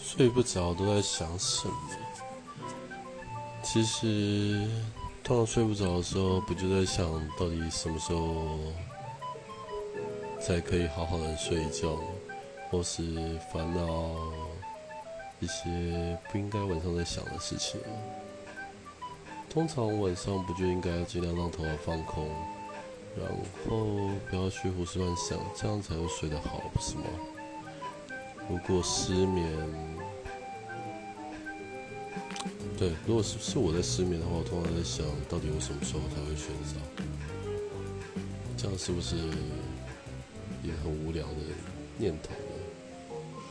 睡不着都在想什么？其实，通常睡不着的时候，不就在想到底什么时候才可以好好的睡一觉，或是烦恼一些不应该晚上在想的事情？通常晚上不就应该要尽量让头脑放空，然后不要去胡思乱想，这样才会睡得好，不是吗？如果失眠。对，如果是是我在失眠的话，我通常在想到底我什么时候才会睡着？这样是不是也很无聊的念头呢？